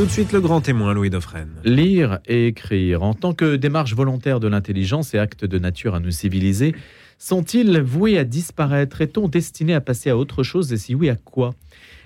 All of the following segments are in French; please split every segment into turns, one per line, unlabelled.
Tout de suite le grand témoin Louis Dauphren.
Lire et écrire, en tant que démarche volontaire de l'intelligence et acte de nature à nous civiliser, sont-ils voués à disparaître? Est-on destiné à passer à autre chose? Et si oui, à quoi?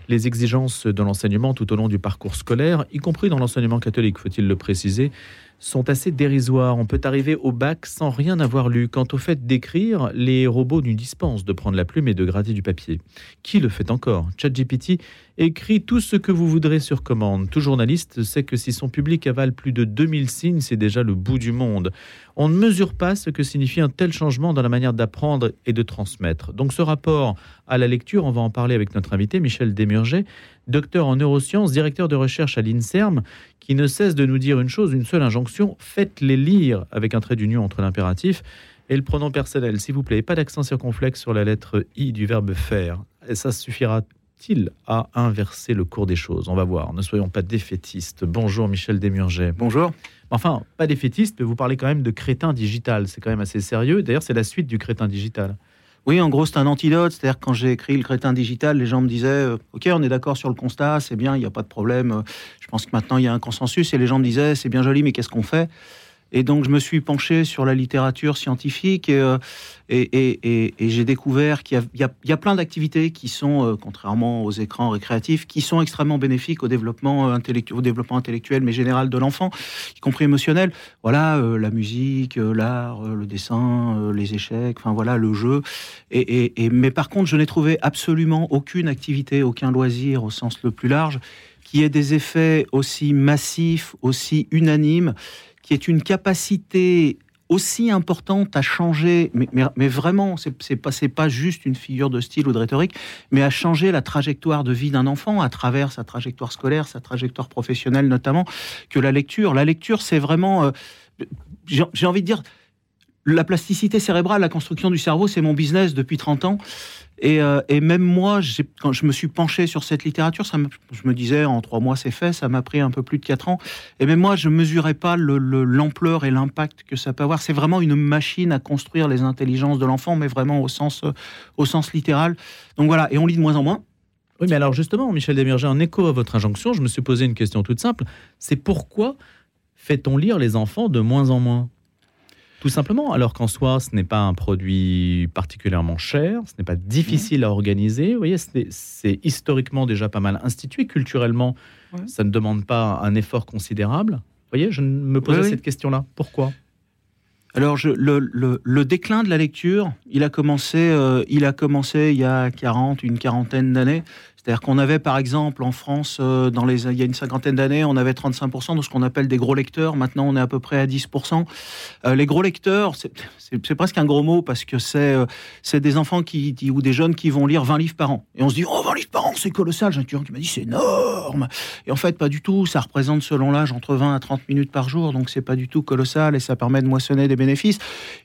Les exigences de l'enseignement tout au long du parcours scolaire, y compris dans l'enseignement catholique, faut-il le préciser, sont assez dérisoires. On peut arriver au bac sans rien avoir lu. Quant au fait d'écrire, les robots nous dispensent de prendre la plume et de gratter du papier. Qui le fait encore? ChatGPT écrit tout ce que vous voudrez sur commande. Tout journaliste sait que si son public avale plus de 2000 signes, c'est déjà le bout du monde. On ne mesure pas ce que signifie un tel changement dans la manière d'apprendre et de transmettre. Donc ce rapport à la lecture, on va en parler avec notre invité Michel Desmurget, docteur en neurosciences, directeur de recherche à l'INSERM, qui ne cesse de nous dire une chose, une seule injonction, faites-les lire avec un trait d'union entre l'impératif et le pronom personnel. S'il vous plaît, pas d'accent circonflexe sur la lettre I du verbe faire. Et ça suffira-t-il à inverser le cours des choses? On va voir. Ne soyons pas défaitistes. Bonjour Michel Desmurget.
Bonjour.
Enfin, pas défaitiste, mais vous parlez quand même de crétin digital. C'est quand même assez sérieux. D'ailleurs, c'est la suite du crétin digital.
Oui, en gros, c'est un antidote. C'est-à-dire quand j'ai écrit Le crétin digital, les gens me disaient euh, Ok, on est d'accord sur le constat, c'est bien, il n'y a pas de problème. Je pense que maintenant, il y a un consensus. Et les gens me disaient C'est bien joli, mais qu'est-ce qu'on fait? Et donc, je me suis penché sur la littérature scientifique et, euh, j'ai découvert qu'il y, a plein d'activités qui sont, euh, contrairement aux écrans récréatifs, qui sont extrêmement bénéfiques au développement, intellectuel, au développement intellectuel, mais général de l'enfant, y compris émotionnel. Voilà, la musique, l'art, le dessin, les échecs, enfin voilà, le jeu. Et, mais par contre, je n'ai trouvé absolument aucune activité, aucun loisir au sens le plus large qui ait des effets aussi massifs, aussi unanimes qui est une capacité aussi importante à changer, mais, vraiment, c'est pas, pas juste une figure de style ou de rhétorique, mais à changer la trajectoire de vie d'un enfant à travers sa trajectoire scolaire, sa trajectoire professionnelle notamment, que la lecture. La lecture, c'est vraiment, euh, j'ai envie de dire, la plasticité cérébrale, la construction du cerveau, c'est mon business depuis 30 ans. Euh, et, même moi, quand je me suis penché sur cette littérature, ça je me disais en trois mois c'est fait, ça m'a pris un peu plus de quatre ans. Et même moi, je mesurais pas l'ampleur et l'impact que ça peut avoir. C'est vraiment une machine à construire les intelligences de l'enfant, mais vraiment au sens, euh, au sens littéral. Donc voilà, et on lit de moins en moins.
Oui, mais alors justement, Michel Desmurger, en écho à votre injonction, je me suis posé une question toute simple. C'est pourquoi fait-on lire les enfants de moins en moins? Tout simplement, alors qu'en soi, ce n'est pas un produit particulièrement cher, ce n'est pas difficile à organiser. Vous voyez, c'est historiquement déjà pas mal institué, culturellement, ça ne demande pas un effort considérable. Vous voyez, je me posais cette question-là. Pourquoi?
Alors, je, le, le, déclin de la lecture, il a commencé, euh, il a commencé il y a 40, une quarantaine d'années. C'est-à-dire qu'on avait, par exemple, en France, euh, dans les, il y a une cinquantaine d'années, on avait 35% de ce qu'on appelle des gros lecteurs. Maintenant, on est à peu près à 10%. Euh, les gros lecteurs, c'est presque un gros mot parce que c'est euh, c'est des enfants qui, ou des jeunes qui vont lire 20 livres par an. Et on se dit, oh, 20 livres par an, c'est colossal. J'ai un étudiant qui m'a dit, c'est énorme. Et en fait, pas du tout. Ça représente, selon l'âge, entre 20 à 30 minutes par jour. Donc, c'est pas du tout colossal et ça permet de moissonner des bénéfices.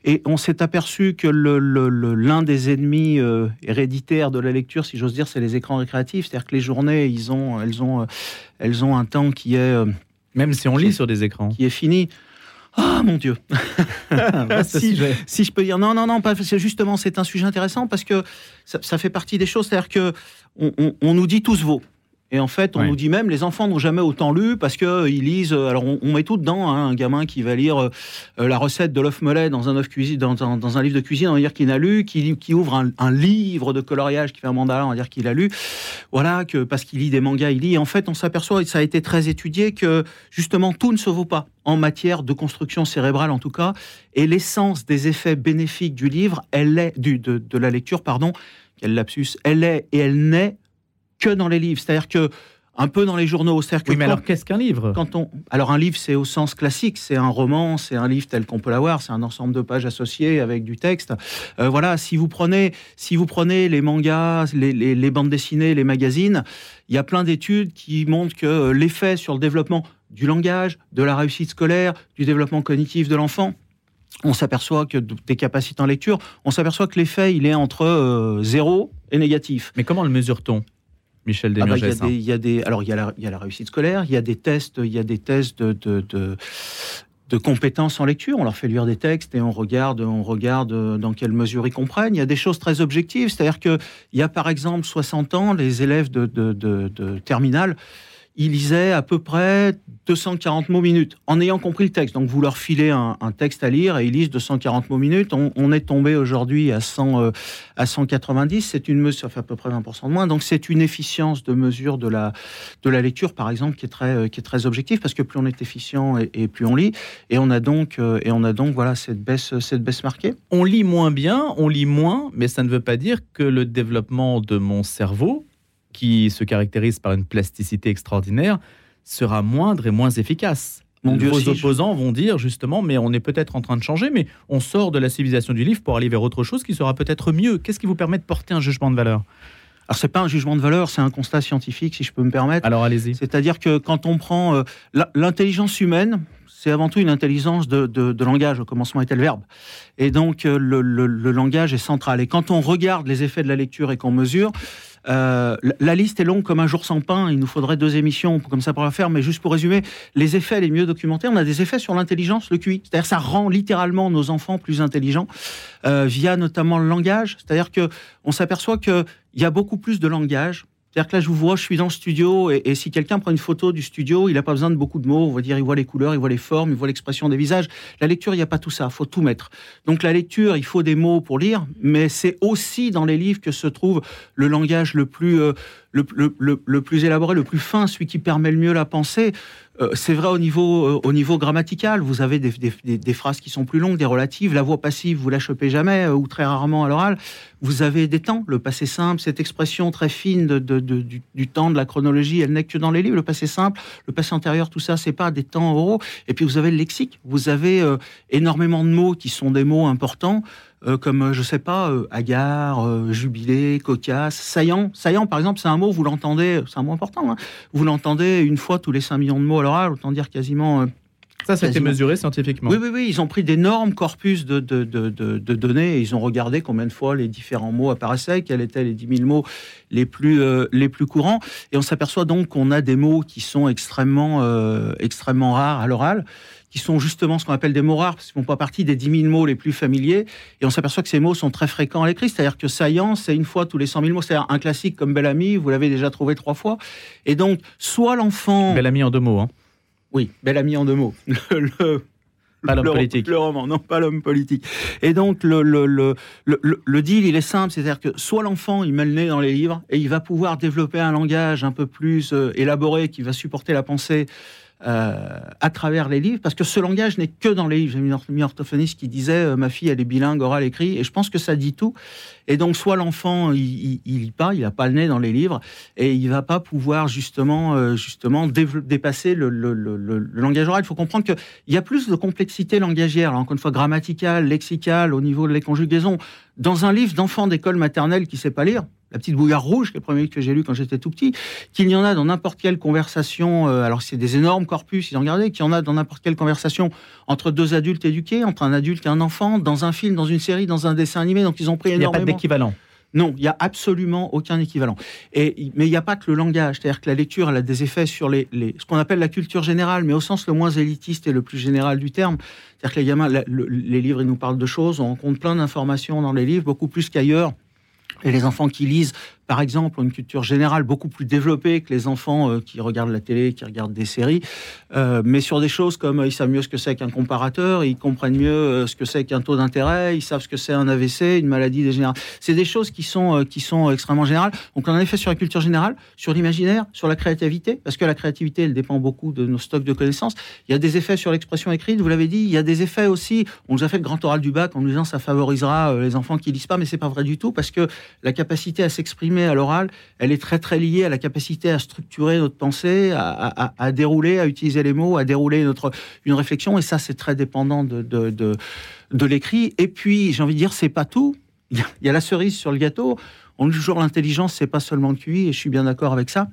Et on s'est aperçu que l'un des ennemis héréditaires de la lecture, si j'ose dire, c'est les écrans récréatifs c'est-à-dire que les journées, ils ont, elles, ont, elles ont un temps qui est... Euh,
Même si on lit sur des écrans.
Qui est fini. Ah mon Dieu si, si, je peux dire non, non, non, pas, justement, c'est un sujet intéressant parce que ça, fait partie des choses. C'est-à-dire que on, on, nous dit tous vos. Et en fait, on nous dit même, les enfants n'ont jamais autant lu parce qu'ils euh, lisent. Euh, alors, on, met tout dedans. Hein, un gamin qui va lire euh, la recette de l'œuf mollet dans un œuf cuisine, dans, dans, un livre de cuisine, on va dire qu'il a lu. Qui, qui ouvre un, livre de coloriage, qui fait un mandala, on va dire qu'il a lu. Voilà, que parce qu'il lit des mangas, il lit. Et en fait, on s'aperçoit, et ça a été très étudié, que justement, tout ne se vaut pas en matière de construction cérébrale, en tout cas. Et l'essence des effets bénéfiques du livre, elle est du, de, de la lecture, pardon. Quel lapsus Elle est et elle naît que dans les livres. C'est-à-dire que un peu dans les journaux.
Oui, mais alors qu'est-ce qu'un livre?
Quand on, alors un livre, c'est au sens classique, c'est un roman, c'est un livre tel qu'on peut l'avoir, c'est un ensemble de pages associées avec du texte. Euh, voilà, si vous prenez, si vous prenez les mangas, les, les, bandes dessinées, les magazines, il y a plein d'études qui montrent que euh, l'effet sur le développement du langage, de la réussite scolaire, du développement cognitif de l'enfant, on s'aperçoit que des capacités en lecture, on s'aperçoit que l'effet, il est entre euh, zéro et négatif.
Mais comment le mesure-t-on? Michel ah bah,
il, y a des, alors il y a, la, il y a la réussite scolaire, il y a des tests, il y a des tests de, de, de, compétences en lecture. On leur fait lire des textes et on regarde, on regarde dans quelle mesure ils comprennent. Il y a des choses très objectives, c'est-à-dire que il y a par exemple 60 ans, les élèves de, de, de terminale il lisait à peu près 240 mots minutes, en ayant compris le texte. Donc vous leur filez un, texte à lire et ils lisent 240 mots minutes. On, est tombé aujourd'hui à, 100, euh, à 190. C'est une mesure, ça fait à peu près 20% de moins. Donc c'est une efficience de mesure de la, de la lecture, par exemple, qui est très, euh, qui est très objective, parce que plus on est efficient et, plus on lit. Et on a donc, euh, et on a donc voilà, cette, baisse, cette baisse marquée.
On lit moins bien, on lit moins, mais ça ne veut pas dire que le développement de mon cerveau qui se caractérise par une plasticité extraordinaire, sera moindre et moins efficace. Mon Vos opposants vont dire justement, mais on est peut-être en train de changer, mais on sort de la civilisation du livre pour aller vers autre chose qui sera peut-être mieux. Qu'est-ce qui vous permet de porter un jugement de valeur?
Alors c'est pas un jugement de valeur, c'est un constat scientifique, si je peux me permettre.
Alors allez-y.
C'est-à-dire que quand on prend euh, l'intelligence humaine, c'est avant tout une intelligence de, langage. Au commencement était le verbe. Et donc, euh, le, le, langage est central. Et quand on regarde les effets de la lecture et qu'on mesure, euh, la liste est longue comme un jour sans pain. Il nous faudrait deux émissions comme ça pour la faire. Mais juste pour résumer, les effets les mieux documentés, on a des effets sur l'intelligence, le QI. C'est-à-dire ça rend littéralement nos enfants plus intelligents euh, via notamment le langage. C'est-à-dire que on s'aperçoit qu'il y a beaucoup plus de langage c'est-à-dire que là, je vous vois, je suis dans le studio, et, si quelqu'un prend une photo du studio, il n'a pas besoin de beaucoup de mots. On va dire, il voit les couleurs, il voit les formes, il voit l'expression des visages. La lecture, il n'y a pas tout ça. Il faut tout mettre. Donc la lecture, il faut des mots pour lire, mais c'est aussi dans les livres que se trouve le langage le plus, euh, le, plus élaboré, le plus fin, celui qui permet le mieux la pensée. Euh, c'est vrai au niveau, euh, au niveau grammatical. Vous avez des, phrases qui sont plus longues, des relatives. La voix passive, vous la chopez jamais euh, ou très rarement à l'oral. Vous avez des temps. Le passé simple, cette expression très fine du, temps, de la chronologie, elle n'est que dans les livres. Le passé simple, le passé antérieur, tout ça, c'est pas des temps oraux. Et puis vous avez le lexique. Vous avez énormément de mots qui sont des mots importants. Euh, comme, euh, je sais pas, euh, hagard, jubilé, cocasse, saillant. Saillant, par exemple, c'est un mot, vous l'entendez, c'est un mot important, hein. vous l'entendez une fois tous les 5 millions de mots à l'oral, autant dire quasiment...
ça, ça a été mesuré scientifiquement.
Oui, oui, oui. Ils ont pris d'énormes corpus de, de, de, de, données et ils ont regardé combien de fois les différents mots apparaissaient, quels étaient les 10 000 mots les plus, les plus courants. Et on s'aperçoit donc qu'on a des mots qui sont extrêmement, extrêmement rares à l'oral qui sont justement ce qu'on appelle des mots rares, parce qu'ils font pas partie des 10 000 mots les plus familiers. Et on s'aperçoit que ces mots sont très fréquents à l'écrit. C'est-à-dire que saillant, c'est une fois tous les 100 000 mots. C'est-à-dire un classique comme Bel Ami, vous l'avez déjà trouvé trois fois. Et donc, soit l'enfant.
Bel Ami en deux mots, hein.
Oui, Bel Ami en deux mots.
le, pas l'homme politique.
Le roman, non, pas l'homme politique. Et donc, le, le, le, le, deal, il est simple, c'est-à-dire que soit l'enfant, il met le nez dans les livres et il va pouvoir développer un langage un peu plus euh, élaboré qui va supporter la pensée euh, à travers les livres, parce que ce langage n'est que dans les livres. J'ai mis orthophoniste qui disait euh, ma fille elle est bilingue, orale, écrit, et je pense que ça dit tout. Et donc soit l'enfant il, il, lit pas, il a pas le nez dans les livres, et il va pas pouvoir justement euh, justement dépasser le, le, le, le, langage oral. Il faut comprendre qu'il y a plus de complexité langagière, encore une fois grammaticale, lexicale, au niveau de les conjugaisons. Dans un livre d'enfant d'école maternelle qui sait pas lire, la petite bouillarde rouge, qui est le premier livre que j'ai lu quand j'étais tout petit, qu'il y en a dans n'importe quelle conversation, euh, alors c'est des énormes corpus, ils ont regardé, qu'il y en a dans n'importe quelle conversation entre deux adultes éduqués, entre un adulte et un enfant, dans un film, dans une série, dans un dessin animé, donc ils ont pris énormément.
Il n'y a pas d'équivalent.
Non, il n'y a absolument aucun équivalent. Et, mais il n'y a pas que le langage, c'est-à-dire que la lecture, elle a des effets sur les, ce qu'on appelle la culture générale, mais au sens le moins élitiste et le plus général du terme. C'est-à-dire que les gamins, les livres, ils nous parlent de choses, on rencontre plein d'informations dans les livres, beaucoup plus qu'ailleurs. Et les enfants qui lisent par exemple, une culture générale beaucoup plus développée que les enfants euh, qui regardent la télé, qui regardent des séries, euh, mais sur des choses comme euh, ils savent mieux ce que c'est qu'un comparateur, ils comprennent mieux ce que c'est qu'un taux d'intérêt, ils savent ce que c'est un AVC, une maladie dégénérative. C'est des choses qui sont, qui sont extrêmement générales. Donc on a un effet sur la culture générale, sur l'imaginaire, sur la créativité, parce que la créativité, elle dépend beaucoup de nos stocks de connaissances. Il y a des effets sur l'expression écrite, vous l'avez dit, il y a des effets aussi, on nous a fait le grand oral du bac en nous disant ça favorisera les enfants qui lisent pas, mais c'est pas vrai du tout, parce que la capacité à s'exprimer à l'oral, elle est très très liée à la capacité à structurer notre pensée, à, dérouler, à utiliser les mots, à dérouler notre une réflexion. Et ça, c'est très dépendant de de, l'écrit. Et puis, j'ai envie de dire, c'est pas tout. Il y, a, la cerise sur le gâteau. On dit toujours l'intelligence, c'est pas seulement le QI, et je suis bien d'accord avec ça.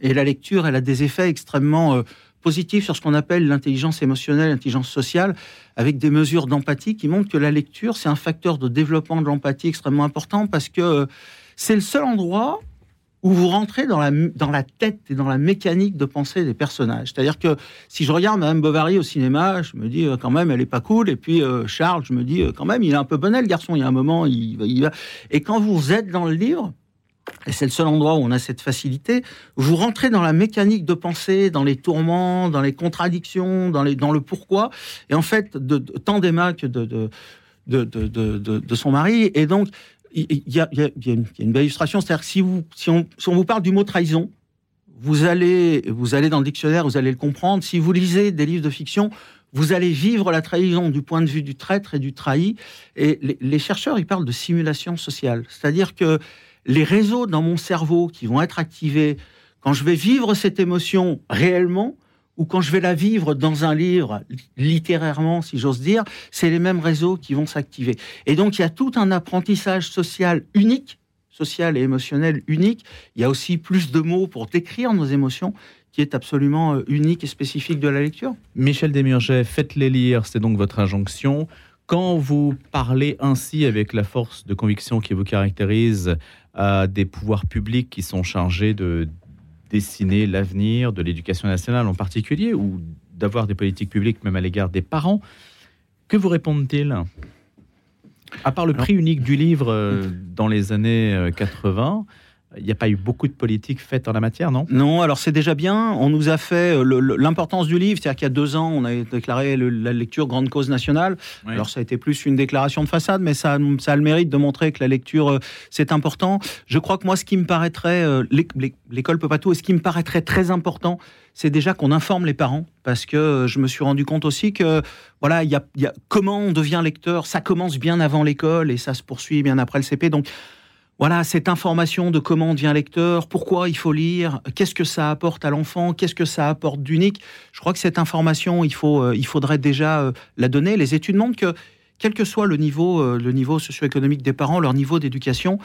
Et la lecture, elle a des effets extrêmement euh, positifs sur ce qu'on appelle l'intelligence émotionnelle, l'intelligence sociale, avec des mesures d'empathie qui montrent que la lecture, c'est un facteur de développement de l'empathie extrêmement important parce que euh, c'est le seul endroit où vous rentrez dans la, tête et dans la mécanique de pensée des personnages. C'est-à-dire que si je regarde Madame Bovary au cinéma, je me dis euh, quand même elle est pas cool. Et puis euh, Charles, je me dis euh, quand même il est un peu bonnet le garçon. Il y a un moment il, il va. Et quand vous êtes dans le livre, et c'est le seul endroit où on a cette facilité, vous rentrez dans la mécanique de pensée, dans les tourments, dans les contradictions, dans, le pourquoi, et en fait, de, tant d'Emma que de, de, de, son mari. Et donc, il y, a, une, belle illustration, c'est-à-dire que si, on, vous parle du mot trahison, vous allez, vous allez dans le dictionnaire, vous allez le comprendre. Si vous lisez des livres de fiction, vous allez vivre la trahison du point de vue du traître et du trahi. Et les chercheurs, ils parlent de simulation sociale. C'est-à-dire que les réseaux dans mon cerveau qui vont être activés quand je vais vivre cette émotion réellement ou quand je vais la vivre dans un livre, littérairement, si j'ose dire, c'est les mêmes réseaux qui vont s'activer. Et donc, il y a tout un apprentissage social unique, social et émotionnel unique. Il y a aussi plus de mots pour décrire nos émotions qui est absolument euh, unique et spécifique de la lecture.
Michel Desmurget, faites-les lire, c'est donc votre injonction. Quand vous parlez ainsi avec la force de conviction qui vous caractérise à des pouvoirs publics qui sont chargés de dessiner l'avenir de l'éducation nationale en particulier, ou d'avoir des politiques publiques même à l'égard des parents, que vous répondent-ils? À part le prix unique du livre euh, dans les années 80, euh, il n'y a pas eu beaucoup de politique faite en la matière, non?
Non, alors c'est déjà bien. On nous a fait euh, l'importance du livre, c'est-à-dire qu'il y a deux ans, on a déclaré la lecture grande cause nationale. Alors ça a été plus une déclaration de façade, mais ça, ça a le mérite de montrer que la lecture, euh, c'est important. Je crois que moi, ce qui me paraîtrait, euh, l'école peut pas tout, et ce qui me paraîtrait très important, c'est déjà qu'on informe les parents, parce que je me suis rendu compte aussi que, voilà, il y a, y a comment on devient lecteur, ça commence bien avant l'école et ça se poursuit bien après le CP. Donc, voilà, cette information de comment devient lecteur, pourquoi il faut lire, qu'est-ce que ça apporte à l'enfant, qu'est-ce que ça apporte d'unique. Je crois que cette information, il, faut, euh, il faudrait déjà euh, la donner. Les études montrent que, quel que soit le niveau, euh, le niveau socio-économique des parents, leur niveau d'éducation,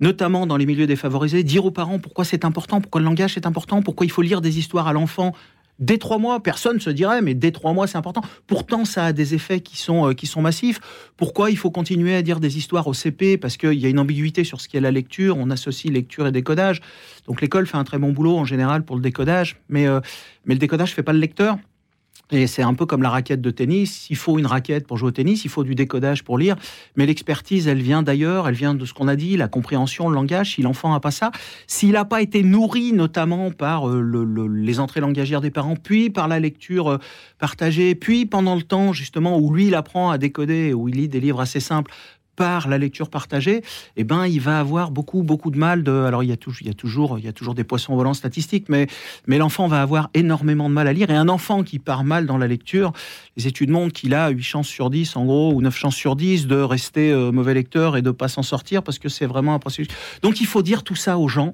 notamment dans les milieux défavorisés, dire aux parents pourquoi c'est important, pourquoi le langage est important, pourquoi il faut lire des histoires à l'enfant Dès trois mois, personne se dirait, mais dès trois mois, c'est important. Pourtant, ça a des effets qui sont, euh, qui sont massifs. Pourquoi il faut continuer à dire des histoires au CP Parce qu'il y a une ambiguïté sur ce qu'est la lecture. On associe lecture et décodage. Donc l'école fait un très bon boulot en général pour le décodage, mais, euh, mais le décodage ne fait pas le lecteur. Et c'est un peu comme la raquette de tennis. Il faut une raquette pour jouer au tennis, il faut du décodage pour lire. Mais l'expertise, elle vient d'ailleurs, elle vient de ce qu'on a dit, la compréhension, le langage. Si l'enfant n'a pas ça, s'il n'a pas été nourri notamment par euh, les entrées langagières des parents, puis par la lecture euh, partagée, puis pendant le temps justement où lui, il apprend à décoder, où il lit des livres assez simples, par la lecture partagée, eh ben, il va avoir beaucoup, beaucoup de mal. De... Alors, il y, a il, y a toujours, il y a toujours des poissons volants statistiques, mais, mais l'enfant va avoir énormément de mal à lire. Et un enfant qui part mal dans la lecture, les études montrent qu'il a 8 chances sur 10, en gros, ou 9 chances sur 10 de rester euh, mauvais lecteur et de pas s'en sortir parce que c'est vraiment un processus. Donc, il faut dire tout ça aux gens.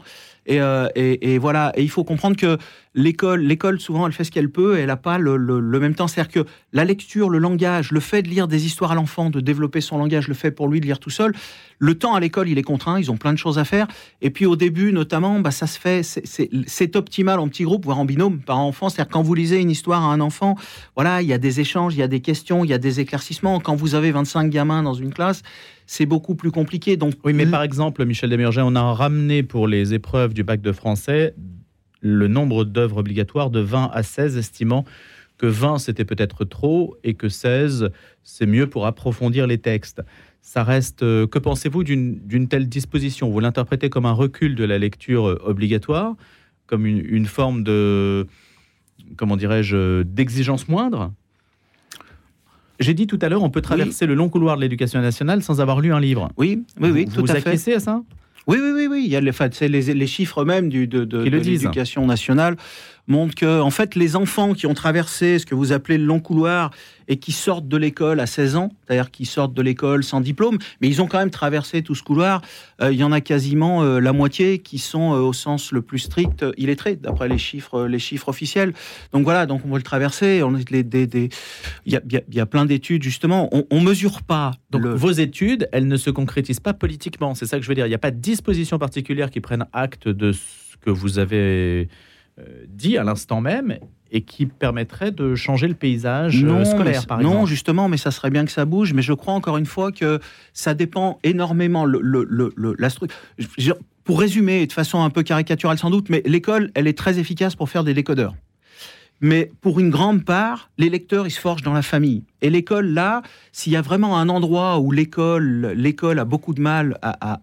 Euh, et, voilà, et il faut comprendre que l'école, l'école souvent, elle fait ce qu'elle peut, et elle n'a pas le, même temps. C'est-à-dire que la lecture, le langage, le fait de lire des histoires à l'enfant, de développer son langage, le fait pour lui de lire tout seul. Le temps à l'école, il est contraint, ils ont plein de choses à faire. Et puis au début, notamment, bah, ça se fait, c'est optimal en petit groupe, voire en binôme, par enfant. C'est-à-dire quand vous lisez une histoire à un enfant, voilà, il y a des échanges, il y a des questions, il y a des éclaircissements. Quand vous avez 25 gamins dans une classe, c'est beaucoup plus compliqué. Donc,
oui, mais par exemple, Michel Desmerger, on a ramené pour les épreuves du bac de français le nombre d'œuvres obligatoires de 20 à 16, estimant que 20 c'était peut-être trop et que 16 c'est mieux pour approfondir les textes. Ça reste. Euh, que pensez-vous d'une telle disposition? Vous l'interprétez comme un recul de la lecture euh, obligatoire, comme une, une forme de comment dirais-je d'exigence moindre? J'ai dit tout à l'heure, on peut traverser le long couloir de l'éducation nationale sans avoir lu un livre.
Oui, oui, oui,
tout à fait. Vous à ça?
Oui, oui, oui, oui. Il y a les, les, les chiffres même du, de, de l'éducation nationale montre que, en fait, les enfants qui ont traversé ce que vous appelez le long couloir et qui sortent de l'école à 16 ans, c'est-à-dire qui sortent de l'école sans diplôme, mais ils ont quand même traversé tout ce couloir, euh, il y en a quasiment euh, la moitié qui sont, euh, au sens le plus strict, illettrés, d'après les chiffres, les chiffres officiels. Donc voilà, donc on va le traverser. On, les, des, il, y a, il y a plein d'études, justement. On ne mesure pas.
Donc vos études, elles ne se concrétisent pas politiquement, c'est ça que je veux dire. Il n'y a pas de disposition particulière qui prenne acte de ce que vous avez dit à l'instant même et qui permettrait de changer le paysage euh, scolaire, par
exemple. Non, justement, mais ça serait bien que ça bouge. Mais je crois encore une fois que ça dépend énormément. Le, la pour résumer, de façon un peu caricaturale sans doute, mais l'école, elle est très efficace pour faire des décodeurs. Mais pour une grande part, les lecteurs, ils se forgent dans la famille. Et l'école, là, s'il y a vraiment un endroit où l'école, l'école a beaucoup de mal à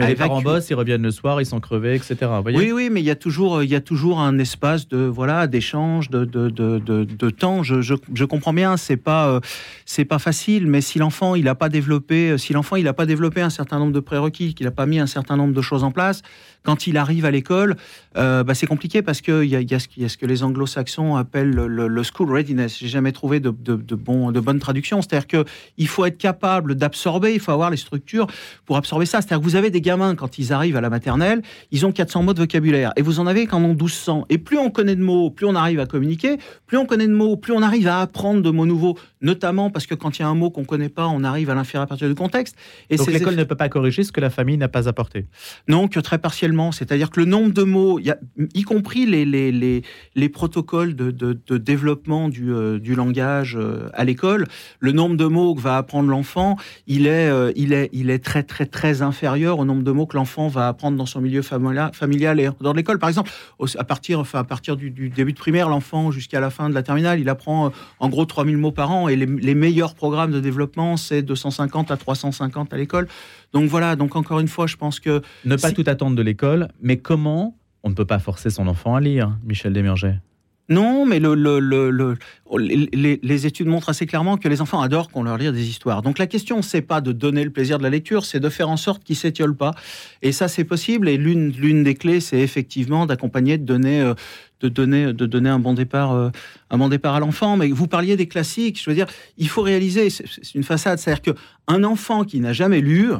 Mais les parents bossent, ils reviennent le soir, ils sont crevés, etc. Vous voyez
Oui, oui, mais il y a toujours, il y a toujours un espace de voilà d'échange, de, de, de, de, de temps. Je, je, je comprends bien, c'est pas euh, c'est pas facile, mais si l'enfant il a pas développé, euh, si l'enfant il a pas développé un certain nombre de prérequis, qu'il a pas mis un certain nombre de choses en place, quand il arrive à l'école, euh, bah, c'est compliqué parce que il y a, il y, a ce qui- il y a ce que les Anglo-Saxons appellent le, le- le school readiness. J'ai jamais trouvé de, de, de, bon, de bonne traduction. C'est-à-dire que il faut être capable d'absorber, il faut avoir les structures pour absorber ça. C'est-à-dire que vous avez des gamins quand ils arrivent à la maternelle, ils ont 400 mots de vocabulaire et vous en avez qui en ont 1200. Et plus on connaît de mots, plus on arrive à communiquer, plus on connaît de mots, plus on arrive à apprendre de mots nouveaux, notamment parce que quand il y a un mot qu'on connaît pas, on arrive à l'inférer à partir du contexte. Et
Donc l'école
effets-
ne peut pas corriger ce que la famille n'a pas apporté.
non, que très partiellement. C'est-à-dire que le nombre de mots, y a- y compris les, les, les, les protocoles de, de, de développement du, euh, du langage euh, à l'école, le nombre de mots que va apprendre l'enfant, il est, euh, il, est, il est très, très, très inférieur au nombre de mots que l'enfant va apprendre dans son milieu familial, et dans l'école. Par exemple, à partir, enfin, à partir du, du début de primaire, l'enfant, jusqu'à la fin de la terminale, il apprend euh, en gros 3000 mots par an. Et les, les meilleurs programmes de développement, c'est 250 à 350 à l'école. Donc voilà, donc encore une fois, je pense que
Ne pas
Si-
tout attendre de l'école, mais comment on ne peut pas forcer son enfant à lire, Michel Desmurget
Non, mais le, le- le- le- les, études montrent assez clairement que les enfants adorent qu'on leur lise des histoires. Donc la question, c'est pas de donner le plaisir de la lecture, c'est de faire en sorte qu'ils s'étiolent pas. Et ça, c'est possible. Et l'une des clés, c'est effectivement d'accompagner, de donner, euh, de donner, un bon départ, euh, un bon départ à l'enfant. Mais vous parliez des classiques. Je veux dire, il faut réaliser, c'est une façade, c'est-à-dire que un enfant qui n'a jamais lu,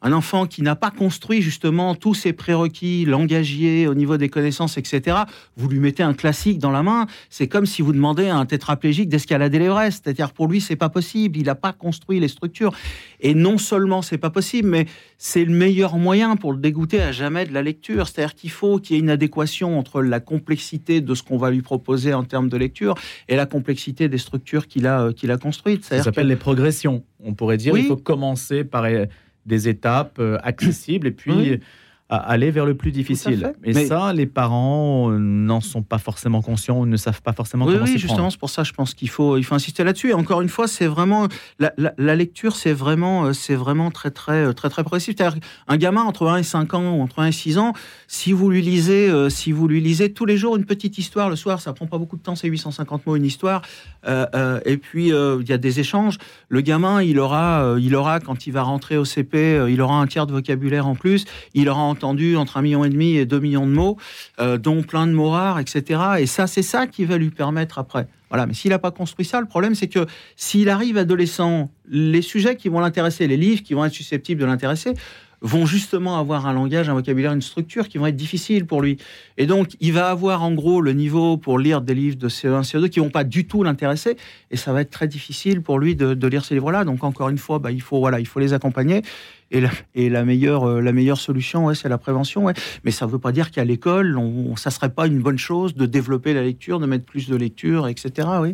un enfant qui n'a pas construit justement tous ses prérequis langagiers au niveau des connaissances, etc., vous lui mettez un classique dans la main, c'est comme si vous demandez à un tétraplégique d'escalader l'Everest. C'est-à-dire pour lui, c'est pas possible. Il n'a pas construit les structures. Et non seulement c'est pas possible, mais c'est le meilleur moyen pour le dégoûter à jamais de la lecture. C'est-à-dire qu'il faut qu'il y ait une adéquation entre la complexité de ce qu'on va lui proposer en termes de lecture et la complexité des structures qu'il a, euh, qu'il a construites.
Ça s'appelle
que-
les progressions. On pourrait dire
Oui.
il faut commencer par euh, des étapes euh, accessibles et puis. À- aller vers le plus difficile. Et
Mais-
ça, les parents euh, n'en sont pas forcément conscients ou ne savent pas forcément
Oui,
comment
oui, justement, c'est pour ça, je pense qu'il faut, il faut insister là-dessus. Et encore une fois, c'est vraiment la, la- la lecture, c'est vraiment, euh, c'est vraiment très, très, euh, très, très progressif. C'est-à-dire un gamin entre 1 et 5 ans ou entre 1 et 6 ans, si vous lui lisez, euh, si vous lui lisez tous les jours une petite histoire le soir, ça prend pas beaucoup de temps, c'est 850 mots une histoire. euh, euh, et puis euh, il y a des échanges. Le gamin, il aura, euh, il aura quand il va rentrer au CP, euh, il aura un tiers de vocabulaire en plus. Il aura entendu entre un million et demi et 2 millions de mots, euh, dont plein de mots rares, etc. Et ça, c'est ça qui va lui permettre après. Voilà, mais s'il n'a pas construit ça, le problème c'est que s'il arrive adolescent, les sujets qui vont l'intéresser, les livres qui vont être susceptibles de l'intéresser, vont justement avoir un langage, un vocabulaire, une structure qui vont être difficiles pour lui. Et donc, il va avoir en gros le niveau pour lire des livres de CE1, CE2 qui vont pas du tout l'intéresser, et ça va être très difficile pour lui de, lire ces livres-là. Donc, encore une fois, bah, il faut voilà, il faut les accompagner. Et la, meilleure, euh, la meilleure solution, c'est la prévention. Mais ça ne veut pas dire qu'à l'école, on, ça serait pas une bonne chose de développer la lecture, de mettre plus de lecture, etc. Oui.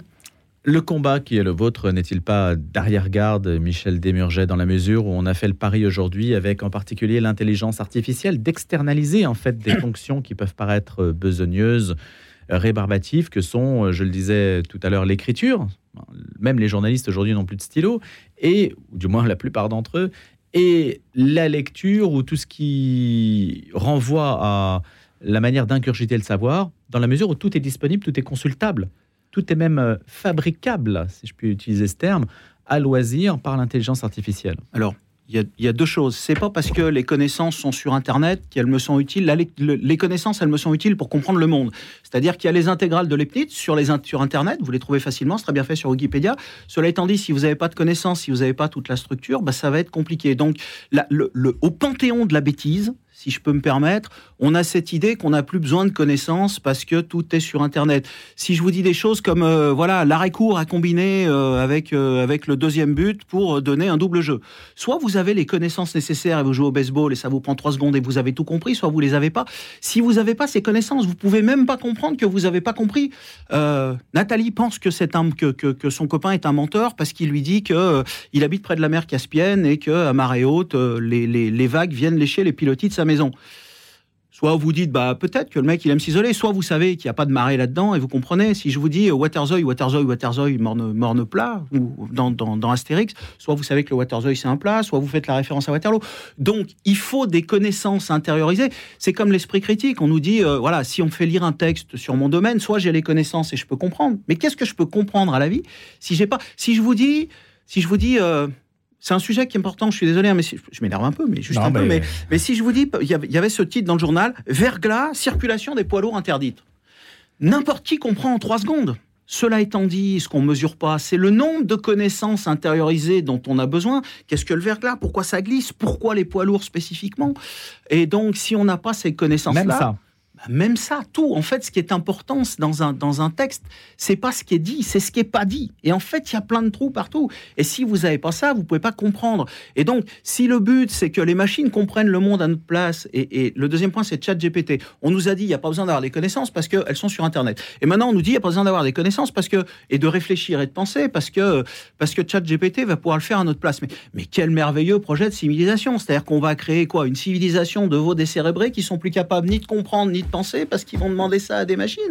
Le combat qui est le vôtre n'est-il pas d'arrière-garde, Michel Desmurget, dans la mesure où on a fait le pari aujourd'hui avec en particulier l'intelligence artificielle d'externaliser en fait des fonctions qui peuvent paraître besogneuses, rébarbatives, que sont, je le disais tout à l'heure, l'écriture. Même les journalistes aujourd'hui n'ont plus de stylo, et ou du moins la plupart d'entre eux, et la lecture ou tout ce qui renvoie à la manière d'ingurgiter le savoir, dans la mesure où tout est disponible, tout est consultable, tout est même euh, fabricable, si je puis utiliser ce terme, à loisir par l'intelligence artificielle.
Alors, il y, a, deux choses. C'est pas parce que les connaissances sont sur Internet qu'elles me sont utiles. Le- les connaissances, elles me sont utiles pour comprendre le monde. C'est-à-dire qu'il y a les intégrales de Leibniz sur, les, sur Internet. Vous les trouvez facilement. C'est très bien fait sur Wikipédia. Cela étant dit, si vous n'avez pas de connaissances, si vous n'avez pas toute la structure, bah, ça va être compliqué. Donc, le, le- au panthéon de la bêtise, si je peux me permettre, on a cette idée qu'on n'a plus besoin de connaissances parce que tout est sur Internet. Si je vous dis des choses comme euh, voilà l'arrêt court à combiner euh, avec euh, avec le deuxième but pour donner un double jeu, soit vous avez les connaissances nécessaires et vous jouez au baseball et ça vous prend trois secondes et vous avez tout compris, soit vous les avez pas. Si vous n'avez pas ces connaissances, vous pouvez même pas comprendre que vous n'avez pas compris. Nathalie pense que c'est un que, son copain est un menteur parce qu'il lui dit que il habite près de la mer Caspienne et que à marée haute les, les, les vagues viennent lécher les pilotis de sa maison. Soit vous dites, bah, peut-être que le mec, il aime s'isoler. Soit vous savez qu'il n'y a pas de marée là-dedans et vous comprenez. Si je vous dis euh, Waterzooi, Waterzooi, Waterzooi, morne, morne plat, ou dans, dans, Astérix, soit vous savez que le Waterzooi, c'est un plat, soit vous faites la référence à Waterloo. Donc, il faut des connaissances intériorisées. C'est comme l'esprit critique. On nous dit, euh, voilà, si on me fait lire un texte sur mon domaine, soit j'ai les connaissances et je peux comprendre. Mais qu'est-ce que je peux comprendre à la vie si j'ai pas. Si je vous dis. Si je vous dis. Euh, c'est un sujet qui est important, je suis désolé, hein, mais je m'énerve un peu, mais juste un peu. Mais, mais, si je vous dis, il y avait ce titre dans le journal, Verglas, circulation des poids lourds interdite. N'importe qui comprend en trois secondes. Cela étant dit, ce qu'on ne mesure pas, c'est le nombre de connaissances intériorisées dont on a besoin. Qu'est-ce que le verglas? Pourquoi ça glisse? Pourquoi les poids lourds spécifiquement? Et donc, si on n'a pas ces connaissances-là...
Même ça
tout. En fait, ce qui est important dans un, dans un texte, c'est pas ce qui est dit, c'est ce qui est pas dit. Et en fait, il y a plein de trous partout. Et si vous n'avez pas ça, vous pouvez pas comprendre. Et donc, si le but, c'est que les machines comprennent le monde à notre place, et, le deuxième point, c'est chat GPT. On nous a dit, il n'y a pas besoin d'avoir des connaissances parce qu'elles sont sur Internet. Et maintenant, on nous dit, il n'y a pas besoin d'avoir des connaissances parce que, et de réfléchir et de penser parce que, parce que chat GPT va pouvoir le faire à notre place. Mais, mais quel merveilleux projet de civilisation. C'est-à-dire qu'on va créer quoi? Une civilisation de veaux décérébrés qui sont plus capables ni de comprendre, ni de parce qu'ils vont demander ça à des machines.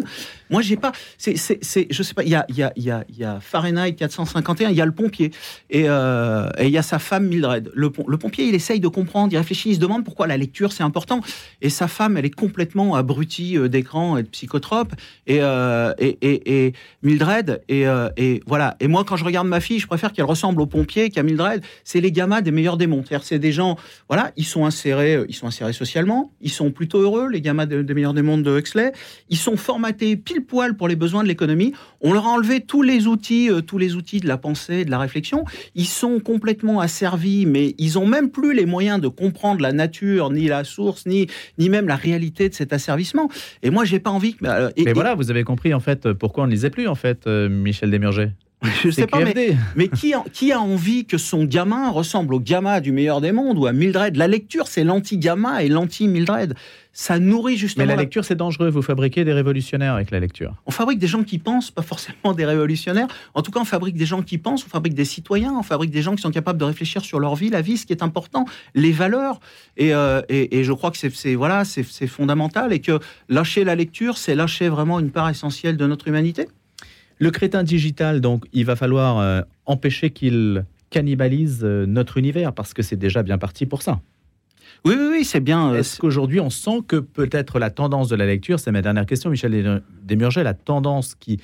Moi, j'ai pas. C'est, c'est, je sais pas. Il y a, y, a, il y, a, Fahrenheit 451. Il y a le pompier et, euh, il y a sa femme Mildred. Le, le, pompier, il essaye de comprendre, il réfléchit, il se demande pourquoi la lecture c'est important. Et sa femme, elle est complètement abrutie euh, d'écran et de psychotrope. Et, euh, et, et, et, Mildred. Et, et voilà. Et moi, quand je regarde ma fille, je préfère qu'elle ressemble au pompier qu'à Mildred. C'est les gamins des meilleurs démons. C'est des gens. Voilà, ils sont insérés, ils sont insérés socialement. Ils sont plutôt heureux, les gamins des, des meilleurs des mondes de Huxley. Ils sont formatés pile poil pour les besoins de l'économie. On leur a enlevé tous les outils, euh, tous les outils de la pensée, de la réflexion. Ils sont complètement asservis, mais ils ont même plus les moyens de comprendre la nature, ni la source, ni, ni même la réalité de cet asservissement. Et moi, j'ai pas envie. Que,
euh, mais voilà, vous avez compris en fait pourquoi on ne lisait plus en fait, euh, Michel Desmurger.
Je sais pas, mais, qui, a, qui, a, envie que son gamin ressemble au gamma du meilleur des mondes ou à Mildred? La lecture, c'est l'anti-gamma et l'anti-Mildred. Ça nourrit justement.
Mais la lecture, c'est dangereux. Vous fabriquez des révolutionnaires avec la lecture.
On fabrique des gens qui pensent, pas forcément des révolutionnaires. En tout cas, on fabrique des gens qui pensent, on fabrique des citoyens, on fabrique des gens qui sont capables de réfléchir sur leur vie, la vie, ce qui est important, les valeurs. Et, euh, et, je crois que c'est voilà, c'est fondamental et que lâcher la lecture, c'est lâcher vraiment une part essentielle de notre humanité.
Le crétin digital, donc, il va falloir euh, empêcher qu'il cannibalise euh, notre univers parce que c'est déjà bien parti pour ça.
Oui, oui, oui c'est bien.
Euh, Est-ce qu'aujourd'hui, on sent que peut-être la tendance de la lecture, c'est ma dernière question, Michel Desmurget, la tendance qui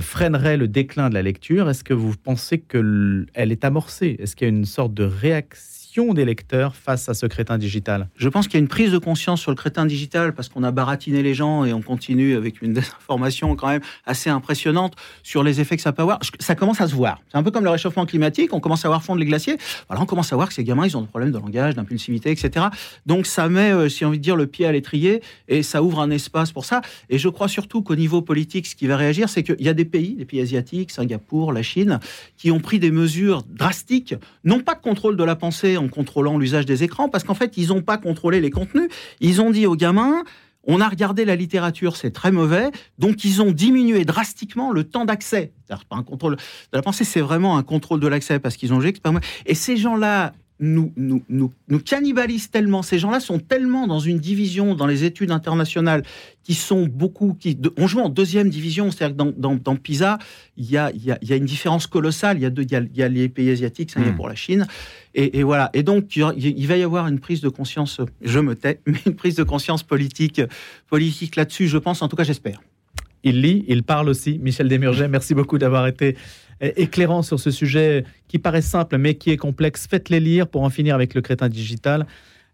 freinerait le déclin de la lecture, est-ce que vous pensez qu'elle est amorcée? Est-ce qu'il y a une sorte de réaction des lecteurs face à ce crétin digital?
Je pense qu'il y a une prise de conscience sur le crétin digital parce qu'on a baratiné les gens et on continue avec une désinformation quand même assez impressionnante sur les effets que ça peut avoir. Ça commence à se voir. C'est un peu comme le réchauffement climatique. On commence à voir fondre les glaciers. Voilà, on commence à voir que ces gamins, ils ont des problèmes de langage, d'impulsivité, etc. Donc ça met, euh, si on envie de dire, le pied à l'étrier et ça ouvre un espace pour ça. Et je crois surtout qu'au niveau politique, ce qui va réagir, c'est qu'il y a des pays, des pays asiatiques, Singapour, la Chine, qui ont pris des mesures drastiques, non pas de contrôle de la pensée en contrôlant l'usage des écrans, parce qu'en fait, ils n'ont pas contrôlé les contenus. Ils ont dit aux gamins, on a regardé la littérature, c'est très mauvais, donc ils ont diminué drastiquement le temps d'accès. C'est pas un contrôle de la pensée, c'est vraiment un contrôle de l'accès parce qu'ils ont Et ces gens-là, nous, nous, nous, nous cannibalisent tellement. Ces gens-là sont tellement dans une division dans les études internationales qui sont beaucoup. Qui, on joue en deuxième division, c'est-à-dire que dans, dans, PISA, il y, a, il, y a, il y a, une différence colossale. Il y a, deux, il, y a, les pays asiatiques, ça y est hmm. pour la Chine. Et, et, voilà. Et donc, il va y avoir une prise de conscience, je me tais, mais une prise de conscience politique, politique là-dessus, je pense, en tout cas, j'espère.
Il lit, il parle aussi. Michel Desmurget, merci beaucoup d'avoir été éclairant sur ce sujet qui paraît simple mais qui est complexe. Faites-les lire pour en finir avec le crétin digital,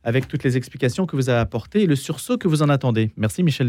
avec toutes les explications que vous avez apportées et le sursaut que vous en attendez. Merci Michel